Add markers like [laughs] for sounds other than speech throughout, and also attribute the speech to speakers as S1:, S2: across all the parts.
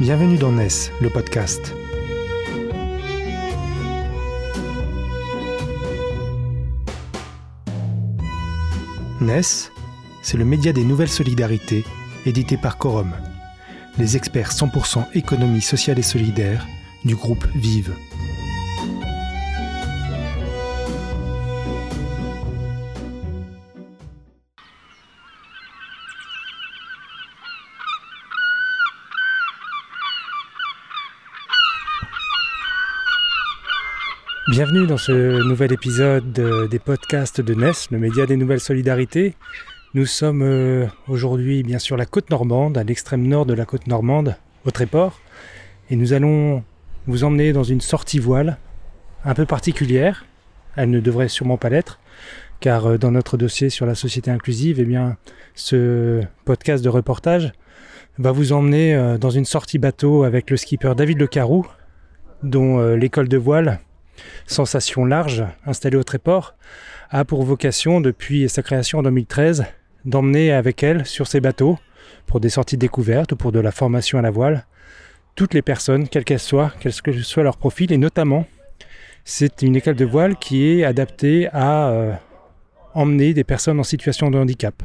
S1: Bienvenue dans NES, le podcast. NES, c'est le média des nouvelles solidarités, édité par Corum, les experts 100% économie sociale et solidaire du groupe Vive. Bienvenue dans ce nouvel épisode des podcasts de NES, le média des nouvelles solidarités. Nous sommes euh, aujourd'hui bien sûr la côte normande, à l'extrême nord de la côte normande, au Tréport, et nous allons vous emmener dans une sortie voile un peu particulière. Elle ne devrait sûrement pas l'être, car euh, dans notre dossier sur la société inclusive, eh bien, ce podcast de reportage va vous emmener euh, dans une sortie bateau avec le skipper David Le Carou, dont l'école de voile Sensation Large, installée au Tréport, a pour vocation, depuis sa création en 2013, d'emmener avec elle sur ses bateaux, pour des sorties découvertes ou pour de la formation à la voile, toutes les personnes, quelles qu'elles soient, quel que soit leur profil, et notamment, c'est une école de voile qui est adaptée à euh, emmener des personnes en situation de handicap.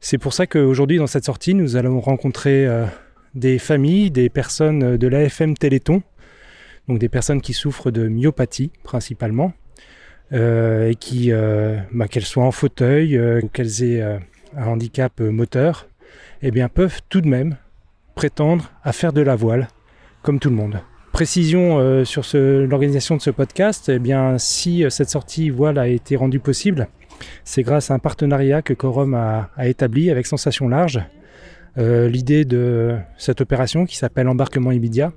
S1: C'est pour ça qu'aujourd'hui, dans cette sortie, nous allons rencontrer euh, des familles, des personnes de l'AFM Téléthon, donc des personnes qui souffrent de myopathie principalement, euh, et qui, euh, bah, qu'elles soient en fauteuil, euh, qu'elles aient un handicap moteur, eh bien, peuvent tout de même prétendre à faire de la voile, comme tout le monde. Précision sur l'organisation de ce podcast, eh si cette sortie voile a été rendue possible, c'est grâce à un partenariat que Corum a établi avec Sensation Large, euh, l'idée de cette opération qui s'appelle embarquement immédiat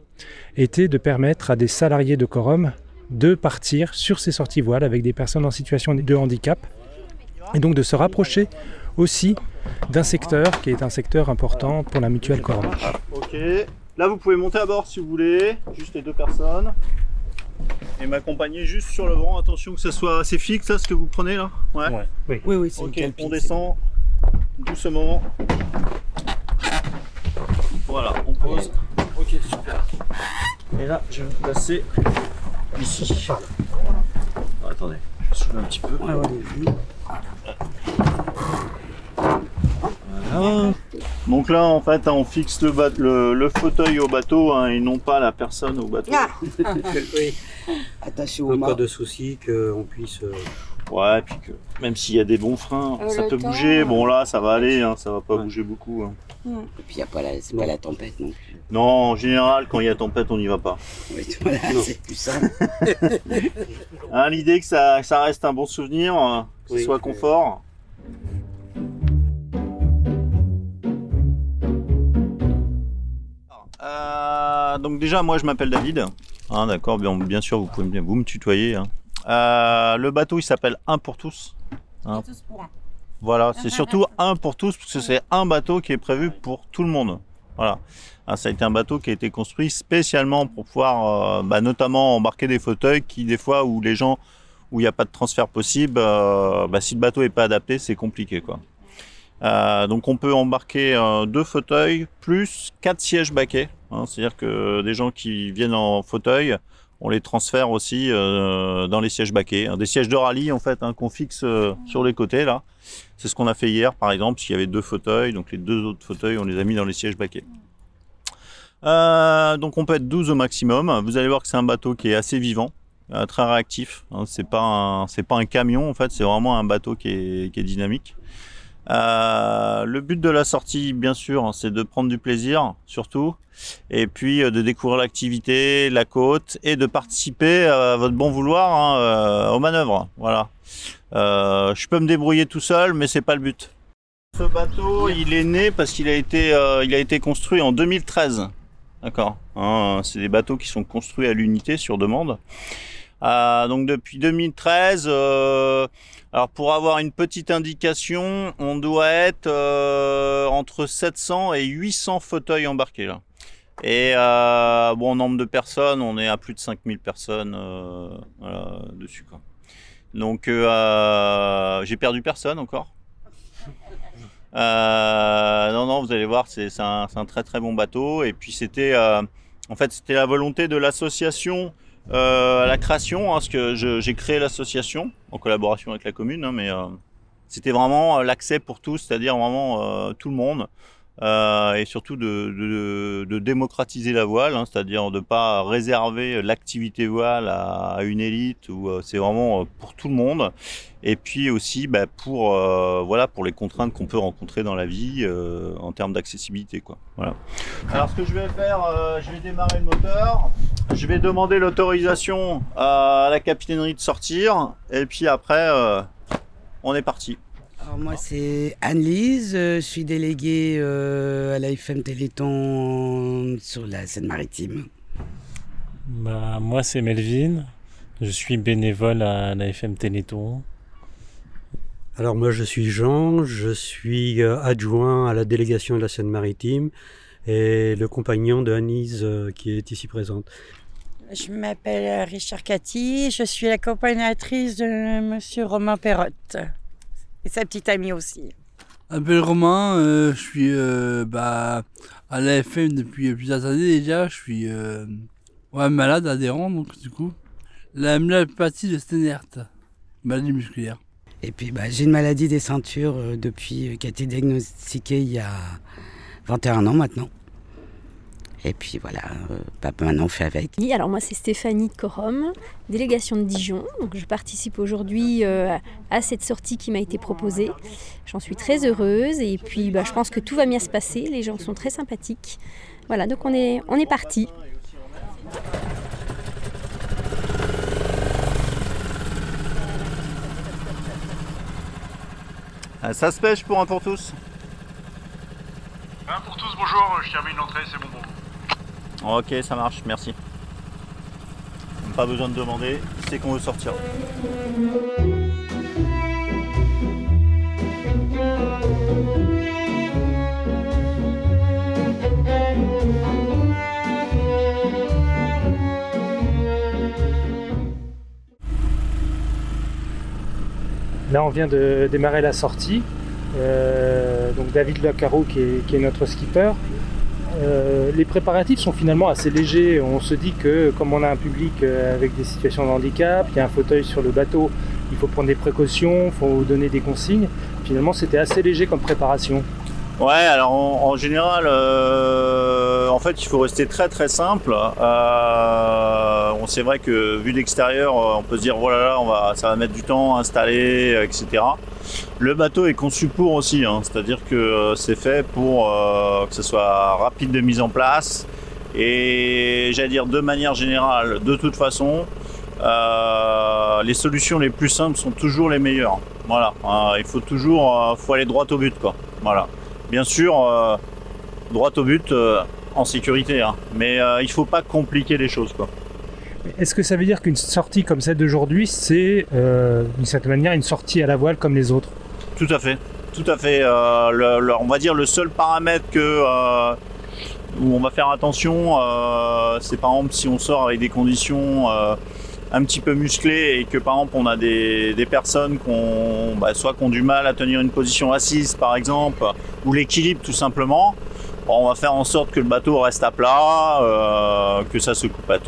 S1: était de permettre à des salariés de Corum de partir sur ces sorties voiles avec des personnes en situation de handicap et donc de se rapprocher aussi d'un secteur qui est un secteur important pour la mutuelle Corum.
S2: Ok, là vous pouvez monter à bord si vous voulez, juste les deux personnes et m'accompagner juste sur le vent. Attention que ça soit assez fixe, là, ce que vous prenez là.
S3: Ouais. Oui, oui, oui c'est
S2: Ok, on descend doucement. Voilà, on pose. Ok, super. Et là, je vais me placer ici. Ah, attendez, je vais soulever un petit peu. voilà. Donc là, en fait, on fixe le, le, fauteuil au bateau hein, et non pas la personne au bateau. Ah. [laughs]
S3: oui. Attention, pas de souci qu'on puisse. Euh,
S2: Ouais, puis que même s'il y a des bons freins, euh, ça peut bouger. Bon là, ça va aller, hein, ça va pas bouger beaucoup. Hein.
S3: Et puis il y a pas la, c'est pas la tempête non plus.
S2: Non, en général, quand il y a tempête, on n'y va pas.
S3: Oui, [laughs] voilà, c'est plus ça. [laughs]
S2: hein, L'idée que ça, ça, reste un bon souvenir, euh, que ce soit confort. Euh, donc déjà, moi, je m'appelle David. D'accord, bien, bien, sûr, vous pouvez me, vous me tutoyer. Hein. Euh, le bateau, il s'appelle Un pour tous.
S4: Hein. Tous pour un.
S2: Voilà, c'est surtout [laughs] un pour tous, parce que c'est un bateau qui est prévu pour tout le monde. Voilà. Ah, ça a été un bateau qui a été construit spécialement pour pouvoir, euh, bah, notamment embarquer des fauteuils qui, des fois, où les gens, où il n'y a pas de transfert possible, euh, bah, si le bateau n'est pas adapté, c'est compliqué, quoi. donc on peut embarquer deux fauteuils plus quatre sièges baquets. Hein. C'est-à-dire que des gens qui viennent en fauteuil on les transfère aussi euh, dans les sièges baquets. Hein. Des sièges de rallye fait hein, qu'on fixe euh, sur les côtés là. C'est ce qu'on a fait hier par exemple, s'il y avait deux fauteuils, donc les deux autres fauteuils on les a mis dans les sièges baquets. Euh, donc on peut être 12 au maximum. Vous allez voir que c'est un bateau qui est assez vivant, très réactif. Hein. C'est pas c'est pas un camion en fait, c'est vraiment un bateau qui est dynamique. Euh, le but de la sortie, bien sûr, hein, c'est de prendre du plaisir, surtout, et puis euh, de découvrir l'activité, la côte, et de participer à votre bon vouloir hein, euh, aux manœuvres. Voilà. je peux me débrouiller tout seul, mais c'est pas le but. Ce bateau, il est né parce qu'il a été, il a été construit en 2013. D'accord. Hein, c'est des bateaux qui sont construits à l'unité sur demande. donc depuis 2013 alors pour avoir une petite indication, on doit être euh, entre 700 et 800 fauteuils embarqués. Et euh, bon, nombre de personnes, on est à plus de 5000 personnes euh, dessus. Donc j'ai perdu personne encore. non, non, vous allez voir, c'est un, un, très très bon bateau. Et puis c'était, en fait, c'était la volonté de l'association à la création, hein, parce que j'ai créé l'association en collaboration avec la commune, hein, mais c'était vraiment l'accès pour tous, c'est-à-dire vraiment tout le monde. Euh, et surtout de, démocratiser la voile, hein, c'est-à-dire de pas réserver l'activité voile à, une élite ou euh, c'est vraiment euh, pour tout le monde. Et puis aussi bah, pour voilà pour les contraintes qu'on peut rencontrer dans la vie en termes d'accessibilité quoi. Voilà. Alors ce que je vais faire, je vais démarrer le moteur. Je vais demander l'autorisation à la capitainerie de sortir et puis après on est parti.
S4: Alors moi c'est Anne-Lise, euh, je suis déléguée euh, à l'AFM Téléthon sur la Seine-Maritime.
S5: Bah, moi c'est Melvin, je suis bénévole à l'AFM Téléthon.
S3: Alors moi je suis Jean, je suis euh, adjoint à la délégation de la Seine-Maritime et le compagnon de Anise qui est ici présente.
S6: Je m'appelle Richard Cathy, je suis l'accompagnatrice de Monsieur Romain Perrotte et sa petite amie aussi.
S7: Je m'appelle Romain, euh, je suis euh, bah, à l'AFM depuis plusieurs années déjà. Je suis euh, ouais, malade, adhérent, donc du coup. La myopathie de Stenert, maladie musculaire.
S4: Et puis bah, j'ai une maladie des ceintures depuis qui a été diagnostiquée il y a 21 ans maintenant. Et puis voilà, euh, papa maintenant fait avec.
S8: Alors moi c'est Stéphanie Corom, délégation de Dijon. Donc je participe aujourd'hui euh, à cette sortie qui m'a été proposée. J'en suis très heureuse et puis bah, je pense que tout va bien se passer. Les gens sont très sympathiques. Voilà, donc on est, on est parti.
S2: Ça se pêche pour un pour tous?
S9: Un pour tous, bonjour, je termine l'entrée, c'est bon bon.
S2: Ok, ça marche, merci. Pas besoin de demander, c'est qu'on veut sortir.
S1: Là, on vient de démarrer la sortie. Euh, donc David Lacaro qui est notre skipper. Euh, les préparatifs sont finalement assez légers. On se dit que comme on a un public euh, avec des situations de handicap, il y a un fauteuil sur le bateau, il faut prendre des précautions, il faut donner des consignes. Finalement, c'était assez léger comme préparation.
S2: Ouais, alors en, général, euh, en fait, il faut rester très très simple. Euh, c'est vrai que vu d'extérieur, on peut se dire voilà, on va, ça va mettre du temps à installer, etc. Le bateau est conçu pour aussi, hein. c'est-à-dire que euh, c'est fait pour euh, que ce soit rapide de mise en place et j'allais dire de manière générale, de toute façon, euh, les solutions les plus simples sont toujours les meilleures. Voilà, hein. il faut toujours, faut aller droit au but, quoi. Voilà. Bien sûr, droit au but en sécurité, hein. mais il faut pas compliquer les choses, quoi.
S1: Est-ce que ça veut dire qu'une sortie comme celle d'aujourd'hui, c'est euh, d'une certaine manière une sortie à la voile comme les autres?
S2: Tout à fait. Tout à fait. Euh, on va dire le seul paramètre que, euh, où on va faire attention, c'est par exemple si on sort avec des conditions un petit peu musclées et que par exemple on a des, personnes qui ont, bah, soit qui ont du mal à tenir une position assise par exemple, ou l'équilibre tout simplement. on va faire en sorte que le bateau reste à plat, que ça se coupe pas,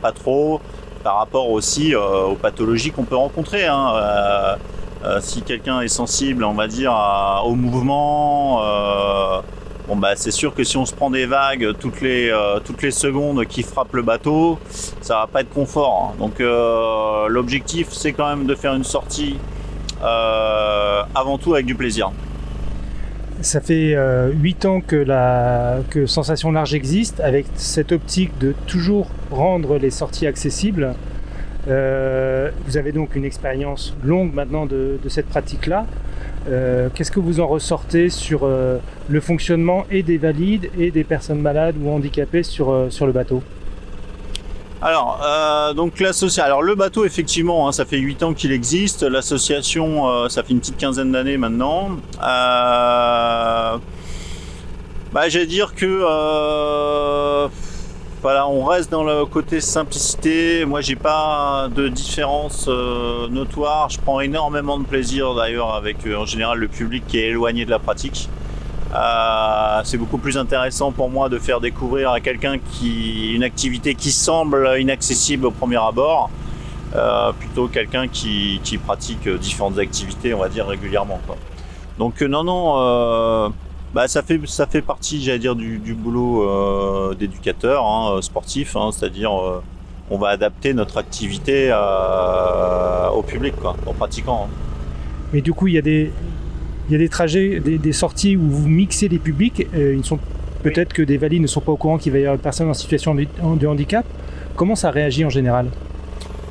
S2: pas trop par rapport aussi euh, aux pathologies qu'on peut rencontrer. Hein. Euh, euh, si quelqu'un est sensible, on va dire, au mouvement, bon bah c'est sûr que si on se prend des vagues toutes les les secondes qui frappent le bateau, ça va pas être confort. Hein. Donc l'objectif c'est quand même de faire une sortie avant tout avec du plaisir.
S1: Ça fait euh, 8 ans que, la, que Sensation Large existe, avec cette optique de toujours rendre les sorties accessibles. Euh, vous avez donc une expérience longue maintenant de, de cette pratique-là. Euh, Qu'est-ce que vous en ressortez sur euh, le fonctionnement et des valides et des personnes malades ou handicapées sur, euh, sur le bateau?
S2: Alors, donc l'association. Alors le bateau, effectivement, hein, ça fait 8 ans qu'il existe. L'association, ça fait une petite quinzaine d'années maintenant. Bah, j'allais dire que Voilà, on reste dans le côté simplicité. Moi, j'ai pas de différence euh, notoire. Je prends énormément de plaisir d'ailleurs avec euh, en général le public qui est éloigné de la pratique. Euh, c'est beaucoup plus intéressant pour moi de faire découvrir à quelqu'un qui une activité qui semble inaccessible au premier abord, plutôt quelqu'un qui, qui pratique différentes activités, on va dire régulièrement. Donc non, non, bah, ça fait ça fait partie, j'allais dire, du, du boulot euh, d'éducateur hein, sportif, hein, c'est-à-dire euh, on va adapter notre activité euh, au public, quoi, aux pratiquants. hein.
S1: Mais du coup, il y a des, il y a des trajets, des, des sorties où vous mixez les publics. euh, ils sont peut-être que des valides ne sont pas au courant qu'il va y avoir une personne en situation de, de handicap. Comment ça réagit en général?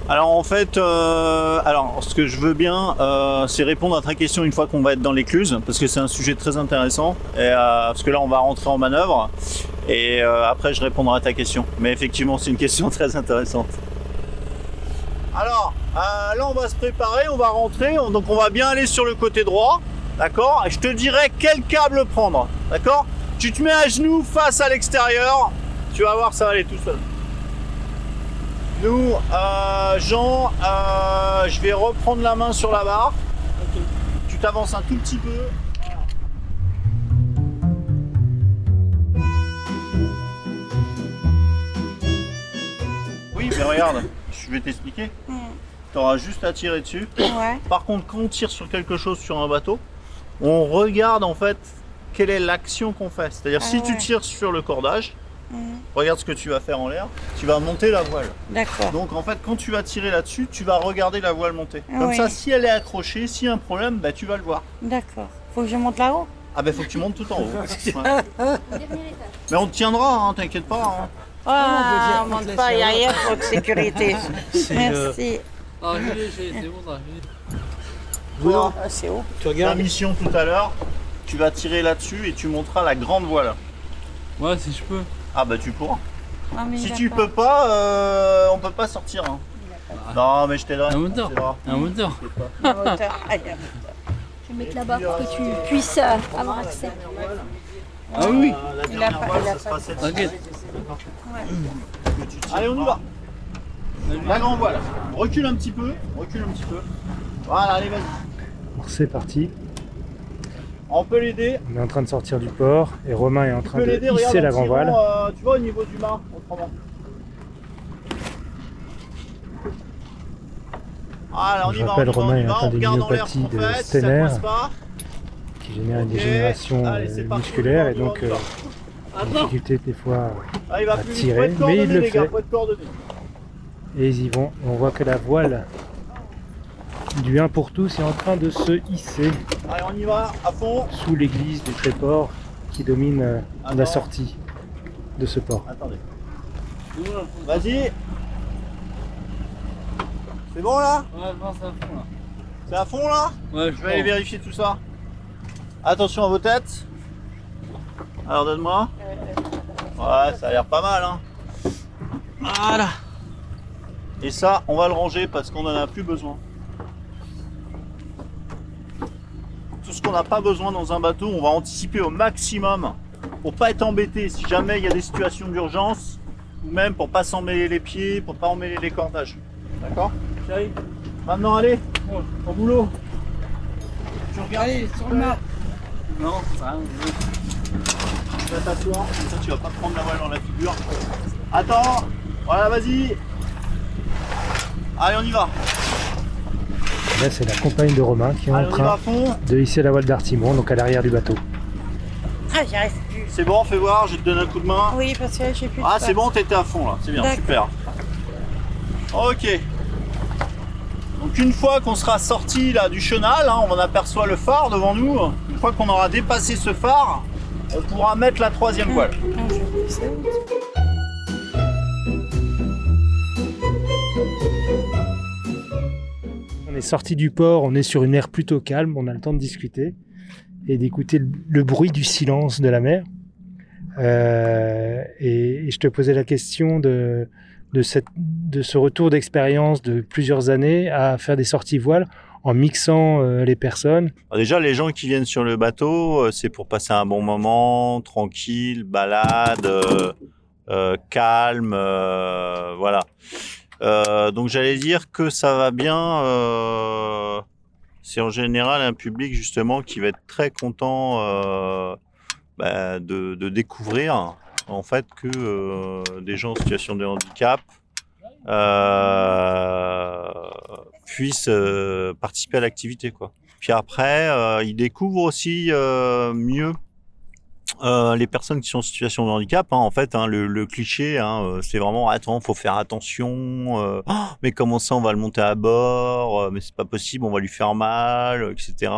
S2: Alors en fait, euh, ce que je veux bien, euh, c'est répondre à ta question une fois qu'on va être dans l'écluse, parce que c'est un sujet très intéressant. Et, euh, parce que là, on va rentrer en manœuvre, et après, je répondrai à ta question. Mais effectivement, c'est une question [laughs] très intéressante. Alors, là, on va se préparer, on va rentrer, on- donc on va bien aller sur le côté droit, d'accord? Et je te dirai quel câble prendre, d'accord? Tu te mets à genoux face à l'extérieur, tu vas voir, ça va aller tout seul. Nous, euh, Jean, euh, je vais reprendre la main sur la barre. Tu t'avances un tout petit peu. Oui, mais regarde, je vais t'expliquer. Tu auras juste à tirer dessus.
S6: Ouais.
S2: Par contre, quand on tire sur quelque chose sur un bateau, on regarde en fait quelle est l'action qu'on fait. C'est-à-dire,
S6: Ah
S2: si tu tires sur le cordage,
S6: Mhm.
S2: regarde ce que tu vas faire en l'air, tu vas monter la voile.
S6: D'accord.
S2: Donc en fait, quand tu vas tirer là-dessus, tu vas regarder la voile monter.
S6: Ah
S2: Comme
S6: oui.
S2: ça, si elle est accrochée, s'il y a un problème, bah, tu vas le voir.
S6: D'accord. Faut que je monte là-haut?
S2: Ah bah faut que tu montes tout en haut. [laughs] Ouais. Mais on te tiendra, hein, t'inquiète pas. hein.
S6: Ah, on monte pas, il n'y a rien pour de [laughs] sécurité.
S3: Euh,
S6: Merci.
S7: Ah, c'est bon, l'ai.
S2: Toi,
S6: Ah, c'est haut.
S3: Tu
S2: ta
S3: regardes
S2: mission tout à l'heure, tu vas tirer là-dessus et tu monteras la grande voile.
S7: Ouais, si je peux.
S2: Ah bah tu pourras.
S6: Ah, mais
S2: Si
S6: il a
S2: tu
S6: pas.
S2: peux pas, euh, on peut pas sortir. hein. Non mais je t'aiderai.
S7: Un moteur. Un moteur.
S6: Allez.
S8: Je vais mettre là-bas pour que tu puisses euh, avoir accès.
S7: Ah oui,
S2: Euh, la
S6: Il a
S2: dernière
S6: pas-
S2: voile,
S6: il a
S2: ça sera
S6: pas-
S2: celle-ci.
S7: t'inquiète.
S2: que tu tires. Allez, on y va. La grande voile. Recule un petit peu. Recule un petit peu. Voilà, allez, vas-y.
S1: C'est parti.
S2: On peut l'aider.
S1: On est en train de sortir du port et Romain est en train de
S2: regarde.
S1: hisser la grand voile.
S2: euh, tu vois, au niveau du mât, autrement. Voilà, on
S1: Je
S2: y
S1: rappelle,
S2: va,
S1: Romain est
S2: va.
S1: atteint
S2: On
S1: de
S2: regarde en l'air ce
S1: myopathie
S2: qu'on
S1: de
S2: fait, si pas.
S1: qui génère une dégénération
S2: Allez,
S1: euh, musculaire et donc euh, difficulté des fois.
S2: Ah, il va
S1: à
S2: vite.
S1: tirer, mais il le
S2: gars,
S1: fait. Et ils y vont. On voit que la voile du 1 pour tous est en train de se hisser
S2: Allez, on y va, à fond.
S1: sous l'église du Tréport qui domine euh, la sortie de ce port.
S2: Attendez. Vas-y. C'est bon là?
S7: Ouais, c'est à fond là.
S2: C'est à fond là?
S7: Ouais,
S2: Je vais aller vérifier tout ça. Attention à vos têtes. Alors donne-moi. Ouais, ça a l'air pas mal hein. Voilà. Et ça, on va le ranger parce qu'on en a plus besoin. Ce qu'on n'a pas besoin dans un bateau, on va anticiper au maximum pour pas être embêté si jamais il y a des situations d'urgence ou même pour pas s'emmêler les pieds, pour pas emmêler les cordages. D'accord Chérie Maintenant allez, au boulot. Tu regardes
S7: Allez, sur le mât. Non, ça va.
S2: Tu vas t'asseoir, comme ça tu vas pas prendre la voile dans la figure. Attends, voilà vas-y. Allez on y va.
S1: Là, c'est la compagne de Romain qui est en train
S2: fond.
S1: de hisser la voile d'Artimon, donc à l'arrière du bateau.
S6: Ah, j'y arrive plus.
S2: C'est bon, fais voir, je vais te donner un coup de main.
S6: Oui, parce que là, j'ai plus de
S2: Ah c'est bon, t'étais à fond là, c'est bien, super. Ok. Donc une fois qu'on sera sorti là du chenal, hein, on aperçoit le phare devant nous. Une fois qu'on aura dépassé ce phare, on pourra mettre la troisième voile.
S6: Ah,
S1: est sorti du port, on est sur une aire plutôt calme, on a le temps de discuter et d'écouter le, bruit du silence de la mer. Euh, et, je te posais la question de, de, cette, de ce retour d'expérience de plusieurs années à faire des sorties voiles en mixant euh, les personnes.
S2: Déjà, les gens qui viennent sur le bateau, euh, c'est pour passer un bon moment, tranquille, balade. calme, voilà. Euh, donc j'allais dire que ça va bien. euh, c'est en général un public justement qui va être très content euh, bah, de, de découvrir en fait que euh, des gens en situation de handicap euh, puissent participer à l'activité quoi. Puis après, ils découvrent aussi mieux euh, les personnes qui sont en situation de handicap. hein. en fait, hein, le, le cliché, hein, euh, c'est vraiment attends, faut faire attention. euh, Oh, mais comment ça, on va le monter à bord euh, Mais c'est pas possible, on va lui faire mal, euh, etc.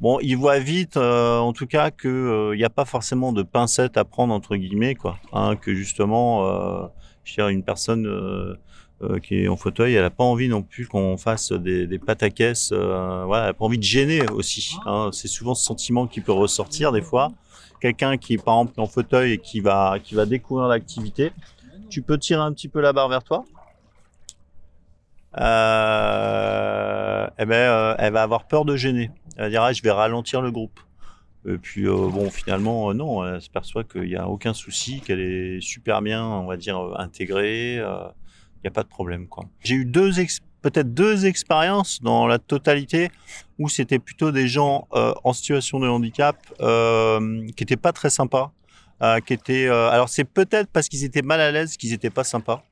S2: Bon, ils voient vite, euh, en tout cas, que il n'y a pas forcément de pincettes à prendre entre guillemets, quoi. hein, que justement, je dire, une personne euh, qui est en fauteuil, elle a pas envie non plus qu'on fasse des, des pataquès. Euh, voilà, elle a pas envie de gêner aussi. hein. C'est souvent ce sentiment qui peut ressortir des fois. Quelqu'un qui est par exemple en fauteuil et qui va qui va découvrir l'activité, tu peux tirer un petit peu la barre vers toi. Euh, eh ben, euh, elle va avoir peur de gêner. Elle va dire ah, je vais ralentir le groupe. Et puis euh, bon, finalement, euh, non, elle se perçoit qu'il n'y a aucun souci, qu'elle est super bien, on va dire, euh, intégrée. euh, Il n'y a pas de problème. J'ai eu deux ex- peut-être deux expériences dans la totalité où c'était plutôt des gens euh, en situation de handicap euh, qui étaient pas très sympas, euh, qui étaient. alors c'est peut-être parce qu'ils étaient mal à l'aise qu'ils étaient pas sympas,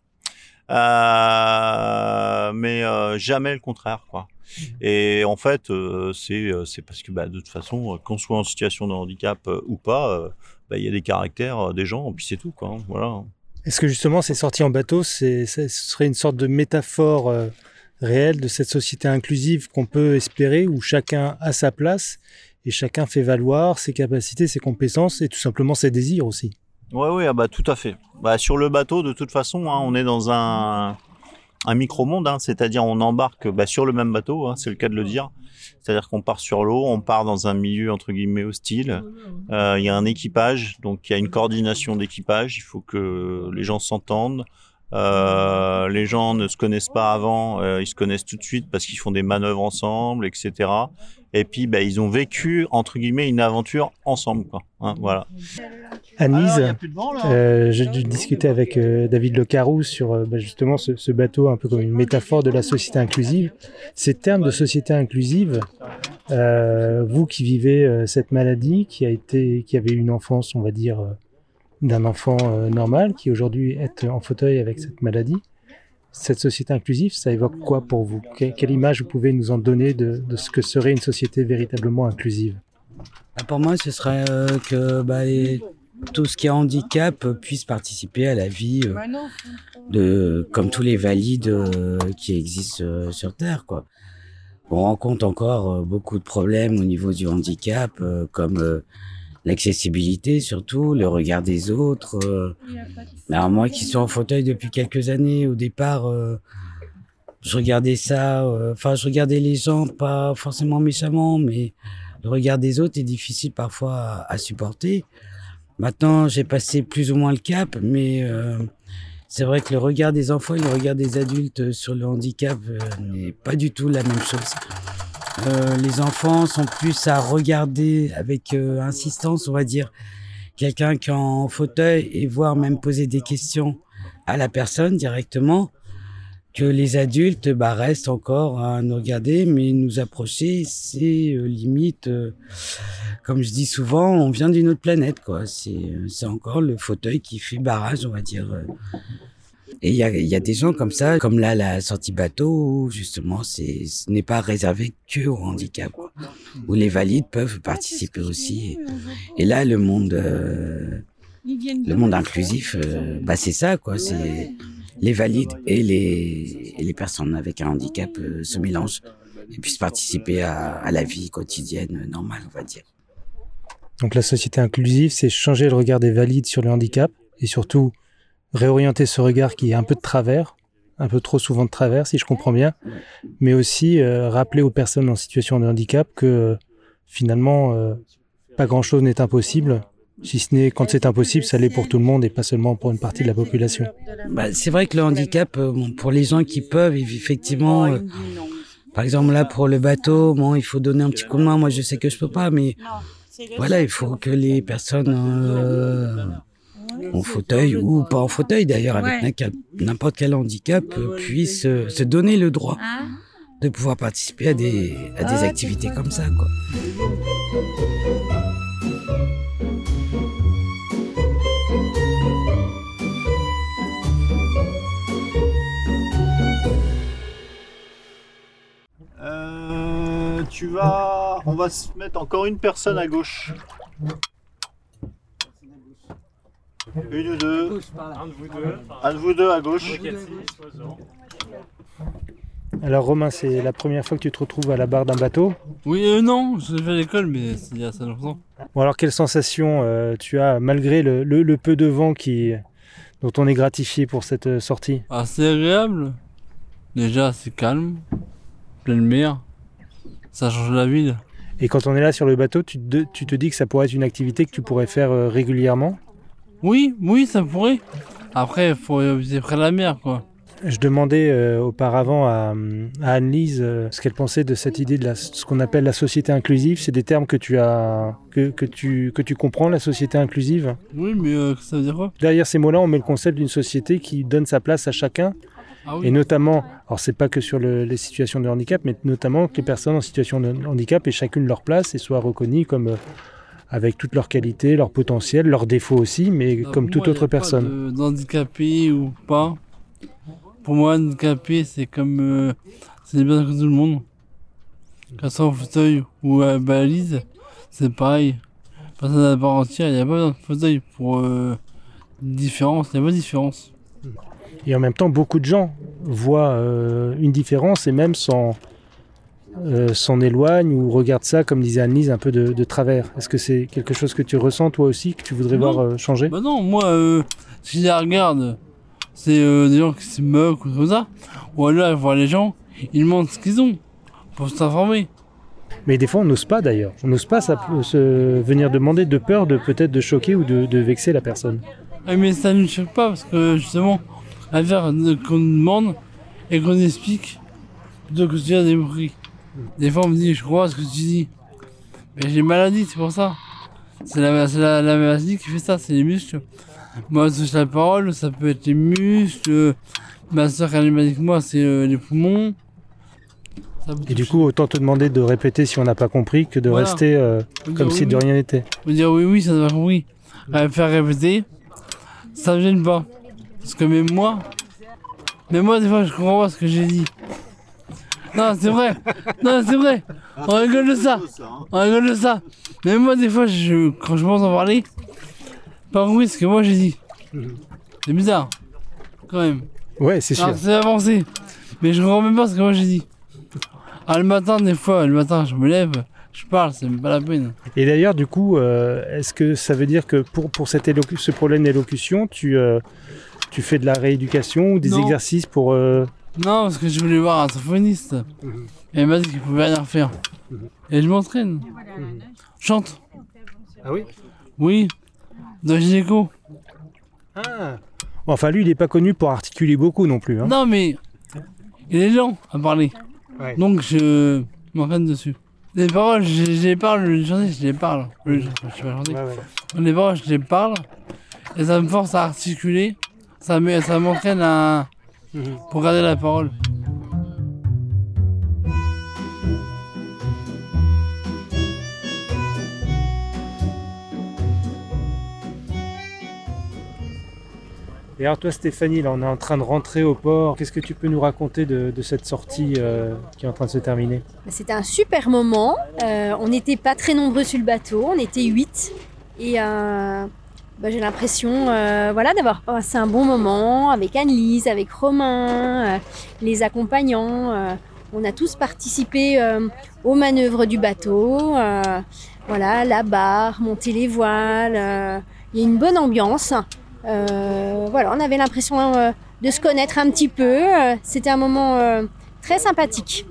S2: mais jamais le contraire, quoi. Et en fait, c'est parce que bah, de toute façon, qu'on soit en situation de handicap ou pas, bah, il y a des caractères des gens, et puis c'est tout, quoi. hein, Voilà.
S1: Est-ce que justement ces sorties en bateau, c'est, ce serait une sorte de métaphore euh, réelle de cette société inclusive qu'on peut espérer, où chacun a sa place et chacun fait valoir ses capacités, ses compétences et tout simplement ses désirs aussi
S2: Ouais, ouais, ah bah, tout à fait. Bah, sur le bateau, de toute façon, hein, on est dans un, un micro-monde, hein, c'est-à-dire on embarque bah, sur le même bateau, hein, c'est le cas de le dire. C'est-à-dire qu'on part sur l'eau, on part dans un milieu entre guillemets hostile. Euh, Il y a un équipage, donc il y a une coordination d'équipage. Il faut que les gens s'entendent. Euh, les gens ne se connaissent pas avant, euh, ils se connaissent tout de suite parce qu'ils font des manœuvres ensemble, etc. Et puis, bah, ils ont vécu entre guillemets une aventure ensemble, quoi. Hein, voilà.
S1: Anise,
S2: Ah,
S1: euh, je je discutais avec euh, David Le Carou sur euh, bah, justement ce, ce bateau un peu comme une métaphore de la société inclusive. Ces termes de société inclusive, euh, vous qui vivez euh, cette maladie, qui a été, qui avait une enfance, on va dire, euh, d'un enfant euh, normal, qui aujourd'hui est en fauteuil avec cette maladie, cette société inclusive, ça évoque quoi pour vous? Que- Quelle image vous pouvez nous en donner de, ce que serait une société véritablement inclusive?
S4: Bah, Pour moi, ce serait euh, que bah, tout ce qui est handicap puisse participer à la vie euh, de, comme tous les valides qui existent sur Terre. On rencontre encore beaucoup de problèmes au niveau du handicap, comme l'accessibilité surtout, le regard des autres. euh. Alors moi qui suis en fauteuil depuis quelques années, au départ, euh, je regardais ça, euh, enfin je regardais les gens pas forcément méchamment, mais le regard des autres est difficile parfois à, à supporter. Maintenant, j'ai passé plus ou moins le cap, mais euh, c'est vrai que le regard des enfants et le regard des adultes sur le handicap n'est pas du tout la même chose. Euh, les enfants sont plus à regarder avec euh, insistance, on va dire, quelqu'un qui est en fauteuil et voire même poser des questions à la personne directement que les adultes bah, restent encore à nous regarder, mais nous approcher, c'est euh, limite, euh, comme je dis souvent, on vient d'une autre planète, quoi. C'est, c'est encore le fauteuil qui fait barrage, on va dire. Euh. Et il y a, il y a des gens comme ça, comme là, la sortie bateau, où justement, c'est, ce n'est pas réservé que au handicap, quoi. Où les valides peuvent participer aussi. Et là, le monde, euh, le monde inclusif, euh, bah, c'est ça, quoi. C'est, les valides et les, et les personnes avec un handicap euh, se mélangent et puissent participer à, à la vie quotidienne euh, normale, on va dire.
S1: Donc la société inclusive, c'est changer le regard des valides sur le handicap et surtout réorienter ce regard qui est un peu de travers, un peu trop souvent de travers si je comprends bien, mais aussi euh, rappeler aux personnes en situation de handicap que euh, finalement euh, pas grand-chose n'est impossible, si ce n'est quand c'est impossible, ça l'est pour tout le monde et pas seulement pour une partie de la population.
S4: Bah, c'est vrai que le handicap, euh, bon, pour les gens qui peuvent, effectivement, euh, par exemple là pour le bateau, bon, il faut donner un petit coup de main. Moi, je sais que je peux pas, mais voilà, il faut que les personnes euh, en fauteuil ou pas en fauteuil d'ailleurs, avec n'importe quel- handicap, euh, puissent euh, se donner le droit de pouvoir participer à des, à des activités comme ça. Quoi.
S2: Euh, tu vas. On va se mettre encore une personne à gauche. Une ou deux.
S5: Un de vous deux.
S2: Un de vous deux à gauche.
S1: Alors Romain, c'est la première fois que tu te retrouves à la barre d'un bateau.
S7: Oui, euh, non, je l'ai fait à l'école, mais c'est il y a assez longtemps.
S1: Bon alors quelle sensation euh, tu as malgré le, le- le peu de vent qui, dont on est gratifié pour cette euh, sortie?
S7: Assez agréable. Déjà, c'est calme. Pleine mer. Ça change la ville.
S1: Et quand on est là sur le bateau, tu te, tu te dis que ça pourrait être une activité que tu pourrais faire régulièrement?
S7: Oui, oui, ça pourrait. Après, il faut habiter près de la mer, quoi.
S1: Je demandais euh, auparavant à, à Anne-Lise euh, ce qu'elle pensait de cette idée de la, ce qu'on appelle la société inclusive. C'est des termes que tu as, que, que tu, que tu comprends, la société inclusive.
S7: Oui, mais euh, ça veut dire quoi?
S1: Derrière ces mots-là, on met le concept d'une société qui donne sa place à chacun.
S7: Ah oui.
S1: Et notamment, alors c'est pas que sur le- les situations de handicap, mais notamment que les personnes en situation de handicap aient chacune leur place et soient reconnues comme euh, avec toutes leurs qualités, leurs potentiels, leurs défauts aussi, mais
S7: Ah,
S1: comme toute
S7: moi, y a
S1: autre
S7: pas
S1: personne.
S7: de- D'handicapé ou pas. Pour moi, handicapé, c'est comme. euh, c'est bien que tout le monde. Qu'elle soit en fauteuil ou à balise, c'est pareil. Personne à part entière, il n'y a pas de fauteuil pour. Euh, différence, il n'y a pas de différence.
S1: Et en même temps, beaucoup de gens voient euh, une différence et même s'en euh, s'en éloignent ou regardent ça, comme disait Annelise, un peu de, de travers. Est-ce que c'est quelque chose que tu ressens toi aussi, que tu voudrais
S7: Non.
S1: voir euh, changer?
S7: Bah non, moi, euh, si je la regarde, c'est euh, des gens qui se moquent ou comme ça. Ou alors, ils voient les gens, ils demandent ce qu'ils ont pour s'informer.
S1: Mais des fois, on n'ose pas d'ailleurs. On n'ose pas ça, se venir demander de peur de peut-être de choquer ou de, de vexer la personne.
S7: Ah, mais ça ne choque pas parce que justement, à faire qu'on demande et qu'on explique plutôt que de dire des bruits. Des fois, on me dit, je crois ce que tu dis. Mais j'ai une maladie, c'est pour ça. C'est la, c'est la, la maladie qui fait ça, c'est les muscles. Moi, touche la parole, ça peut être les muscles. Ma soeur, elle m'a dit que moi, c'est euh, les poumons.
S1: Et du coup, autant te demander de répéter si on n'a pas compris que de
S7: Voilà.
S1: rester euh, comme
S7: oui,
S1: si de rien n'était.
S7: Faut dire oui, oui, ça va compris. À me faire répéter, ça me gêne pas. Parce que même moi, même moi, des fois, je comprends pas ce que j'ai dit. Non, c'est vrai. Non, c'est vrai. On rigole de ça. On rigole de ça. Même moi, des fois, je, quand je pense en parler, pas compris ce que moi j'ai dit. C'est bizarre. Quand même.
S1: Ouais, c'est sûr.
S7: Alors, c'est avancé. Mais je comprends même pas ce que moi j'ai dit. Ah, le matin, des fois, le matin, je me lève, je parle, c'est même pas la peine.
S1: Et d'ailleurs, du coup, euh, est-ce que ça veut dire que pour, pour cette ce problème d'élocution, tu, euh, tu fais de la rééducation ou des
S7: Non.
S1: exercices pour... euh,
S7: Non, parce que je voulais voir un sophoniste. Et il m'a dit qu'il pouvait rien faire. Et je m'entraîne. Chante.
S1: Ah oui?
S7: Oui. Dans gynéco.
S1: Ah. Enfin, lui, il n'est pas connu pour articuler beaucoup non plus. hein.
S7: Non, mais il est lent à parler.
S1: Ouais.
S7: Donc je m'entraîne dessus. Les paroles, je, je les parle, les chansons, je les parle. Je, je, pas.
S1: Ouais, ouais.
S7: Les paroles, je les parle. Et ça me force à articuler. Ça m'entraîne à. Pour garder la parole.
S1: Et alors toi, Stéphanie, là, on est en train de rentrer au port. Qu'est-ce que tu peux nous raconter de, de cette sortie euh, qui est en train de se terminer?
S8: C'était un super moment. Euh, on n'était pas très nombreux sur le bateau, on était 8. Et euh, bah, j'ai l'impression euh, voilà, d'avoir passé un bon moment avec Anne-Lise, avec Romain, euh, les accompagnants. euh, on a tous participé aux manœuvres du bateau. voilà, la barre, monter les voiles. Il y a une bonne ambiance. Voilà, on avait l'impression de se connaître un petit peu. C'était un moment très sympathique.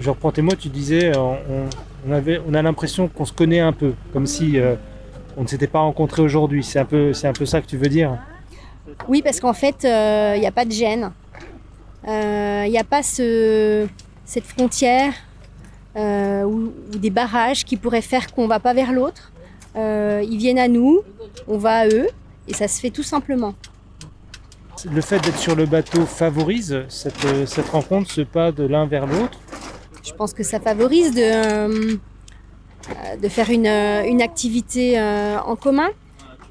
S1: Je reprends tes mots, tu disais, on, on avait, on a l'impression qu'on se connaît un peu, comme si on ne s'était pas rencontrés aujourd'hui. C'est un, peu, c'est un peu ça que tu veux dire
S8: Oui, parce qu'en fait, il n'y a pas de gêne. Il n'y a pas ce, cette frontière euh, ou, ou des barrages qui pourraient faire qu'on ne va pas vers l'autre. euh, ils viennent à nous, on va à eux, et ça se fait tout simplement.
S1: Le fait d'être sur le bateau favorise cette, euh, cette rencontre, ce pas de l'un vers l'autre.
S8: Je pense que ça favorise de, euh, de faire une, euh, une activité euh, en commun.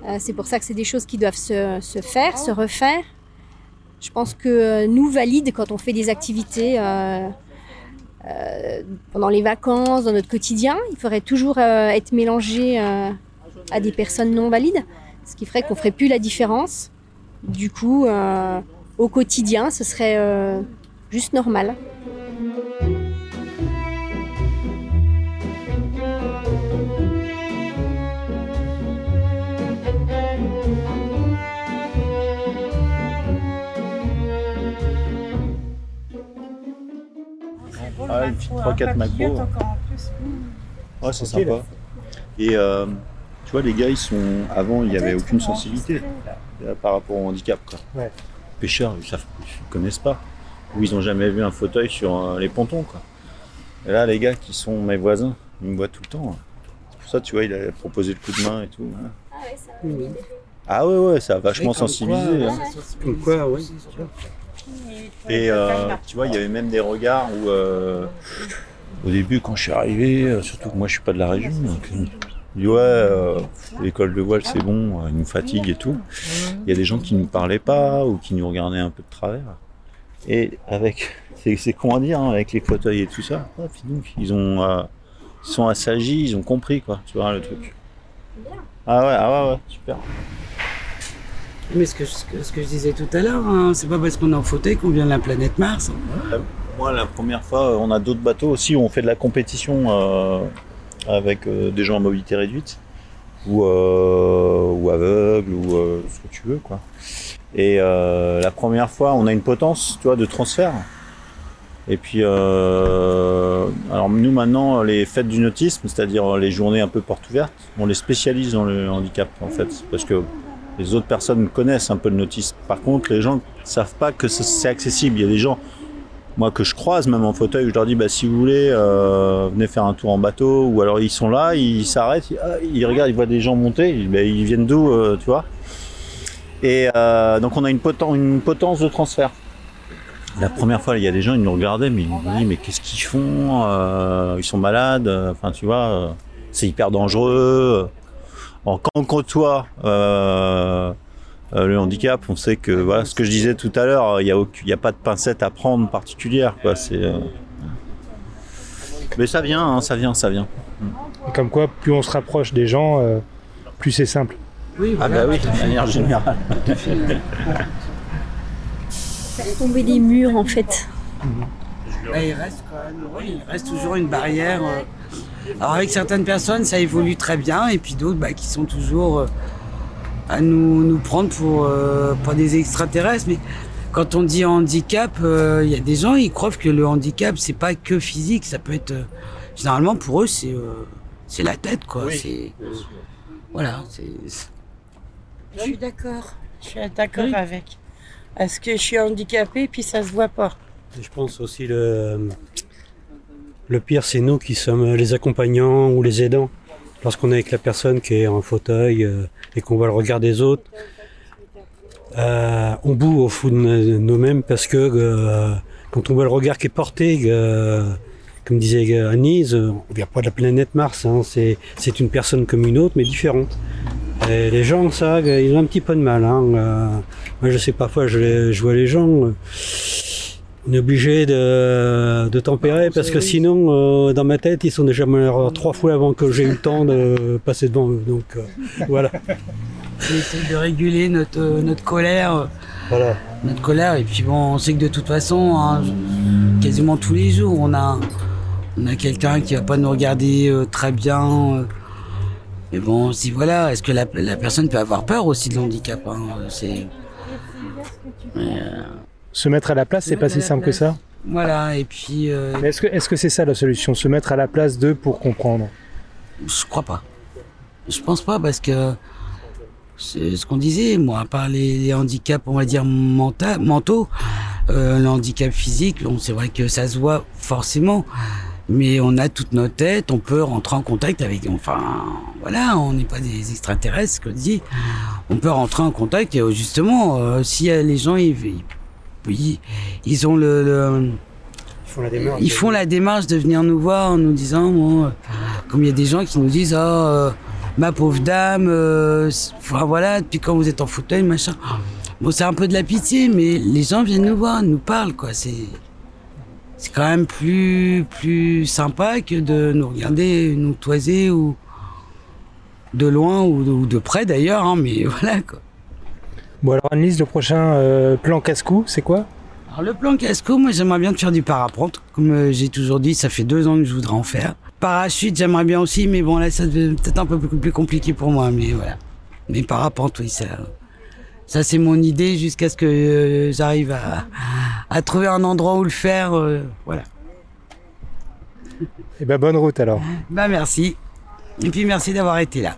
S8: Euh, c'est pour ça que c'est des choses qui doivent se, se faire, se refaire. Je pense que euh, nous valide quand on fait des activités euh, euh, pendant les vacances, dans notre quotidien. Il faudrait toujours euh, être mélangé euh, à des personnes non valides, ce qui ferait qu'on ferait plus la différence. Du coup, euh, au quotidien, ce serait euh, juste normal.
S2: Une petite 3-4 macros. Ouais, c'est sympa. Et euh, tu vois, les gars, ils sont. Avant, il n'y avait aucune sensibilité euh, par rapport au handicap. Quoi.
S1: Ouais.
S2: Les pêcheurs, ils ne connaissent pas. Ou ils n'ont jamais vu un fauteuil sur euh, les pontons. Quoi. Et là, les gars qui sont mes voisins, ils me voient tout le temps. C'est pour ça, tu vois, il a proposé le coup de main et tout. hein. Ah ouais, ouais, ça a vachement sensibilisé. hein.
S3: Comme quoi, oui.
S2: Et euh, tu vois, il y avait même des regards où, euh, au début, quand je suis arrivé, euh, surtout que moi je suis pas de la région, donc il ouais, l'école de voile c'est bon, il nous fatigue et tout. Il y a des gens qui nous parlaient pas ou qui nous regardaient un peu de travers. Et avec, c'est con à dire, hein, avec les fauteuils et tout ça, ils ont, sont assagis, ils ont compris quoi, tu vois le truc. Ah ouais, ah ouais, ouais, super.
S4: Mais ce que, je disais tout à l'heure, hein, c'est pas parce qu'on en fauteuil qu'on vient de la planète Mars. hein.
S2: Moi, la première fois, on a d'autres bateaux aussi où on fait de la compétition euh, avec euh, des gens à mobilité réduite ou, euh, ou aveugles ou euh, ce que tu veux, quoi. Et euh, la première fois, on a une potence, tu vois, de transfert. Et puis, euh, alors nous maintenant, les fêtes du nautisme, c'est-à-dire les journées un peu portes ouvertes, on les spécialise dans le handicap en fait, parce que les autres personnes connaissent un peu le nautisme. Par contre, les gens ne savent pas que c'est- accessible. Il y a des gens, moi, que je croise même en fauteuil, où je leur dis, bah, si vous voulez, euh, venez faire un tour en bateau, ou alors ils sont là, ils s'arrêtent, ils, ah, regardent, ils voient des gens monter, ils, bah, ils viennent d'où, euh, tu vois Et euh, donc on a une, poten- une potence de transfert. La première fois, il y a des gens, ils nous regardaient, mais ils nous disaient, mais qu'est-ce qu'ils font Ils sont malades, enfin, tu vois, c'est hyper dangereux. Alors, quand on côtoie euh, euh, le handicap, on sait que, voilà, ce que je disais tout à l'heure, il n'y a, pas de pincette à prendre particulière, quoi. C'est, euh, Mais ça vient, hein, ça vient, ça vient.
S1: Et comme quoi, plus on se rapproche des gens, euh, plus c'est simple.
S4: Oui,
S2: Ah bah oui, de manière générale.
S8: Faire tomber des murs en fait.
S4: Bah, il reste quand même, oui, il reste toujours une barrière. Alors avec certaines personnes, ça évolue très bien, et puis d'autres bah, qui sont toujours euh, à nous, nous prendre pour, euh, pour des extraterrestres. Mais quand on dit handicap, euh, il y a des gens, ils croient que le handicap, c'est pas que physique, ça peut être. euh, généralement, pour eux, c'est euh, c'est la tête, quoi. C'est voilà. c'est
S6: Je suis d'accord. Je suis d'accord avec. Parce que je suis handicapée, puis ça se voit pas.
S3: Je pense aussi le, le pire, c'est nous qui sommes les accompagnants ou les aidants. Lorsqu'on est avec la personne qui est en fauteuil euh, et qu'on voit le regard des autres, euh, on boue au fond de no- nous-mêmes parce que euh, quand on voit le regard qui est porté, euh, comme disait Anise, euh, on vient pas de la planète Mars, hein, c'est une personne comme une autre mais différente. Les gens, ça, euh, ils ont un petit peu de mal. Hein. euh, moi, je sais parfois, je, je vois les gens. On est obligé de, de tempérer parce que sinon, euh, dans ma tête, ils sont déjà morts trois fois avant que j'ai eu le temps de passer devant eux. Donc euh, voilà.
S4: On essaie de réguler notre, euh, notre colère.
S3: voilà.
S4: Notre colère. Et puis bon, on sait que de toute façon, hein, quasiment tous les jours, on a, on a quelqu'un qui va pas nous regarder euh, très bien. euh. mais bon, si voilà, est-ce que la, la personne peut avoir peur aussi de l'handicap hein, euh, C'est.
S1: Se mettre à la place, c'est pas si simple que ça.
S4: voilà, et puis. euh,
S1: Mais est-ce que que c'est ça la solution, se mettre à la place d'eux pour comprendre?
S4: Je crois pas. Je pense pas parce que c'est ce qu'on disait, moi, à part les, les handicaps, on va dire menta- mentaux, euh, le handicap physique, bon, c'est vrai que ça se voit forcément. mais on a toute notre tête, on peut rentrer en contact avec, enfin, voilà, on n'est pas des extraterrestres, comme dit. On peut rentrer en contact et euh, justement, euh, si les gens, ils, ils, ils ont le, le
S3: Ils font la démarche.
S4: ils font la démarche de venir nous voir en nous disant, bon, euh, comme il y a des gens qui nous disent, ah, euh, ma pauvre dame, euh, enfin, voilà, depuis quand vous êtes en fauteuil, machin. Bon, c'est un peu de la pitié, mais les gens viennent nous voir, nous parlent, quoi. C'est, c'est quand même plus, plus sympa que de nous regarder, nous toiser ou de loin ou de, ou de près d'ailleurs, hein, mais [laughs] voilà, quoi.
S1: Bon alors Annelise, le prochain euh, plan casse-cou, c'est quoi?
S4: Alors le plan casco, moi j'aimerais bien te faire du parapente. Comme euh, j'ai toujours dit, ça fait deux ans que je voudrais en faire. Parachute, j'aimerais bien aussi, mais bon là ça devient peut-être un peu plus, plus compliqué pour moi, mais voilà. Mais parapente, oui, ça, ça c'est mon idée jusqu'à ce que euh, j'arrive à, à trouver un endroit où le faire. voilà.
S1: Eh ben bonne route alors.
S4: Bah merci. Et puis merci d'avoir été là.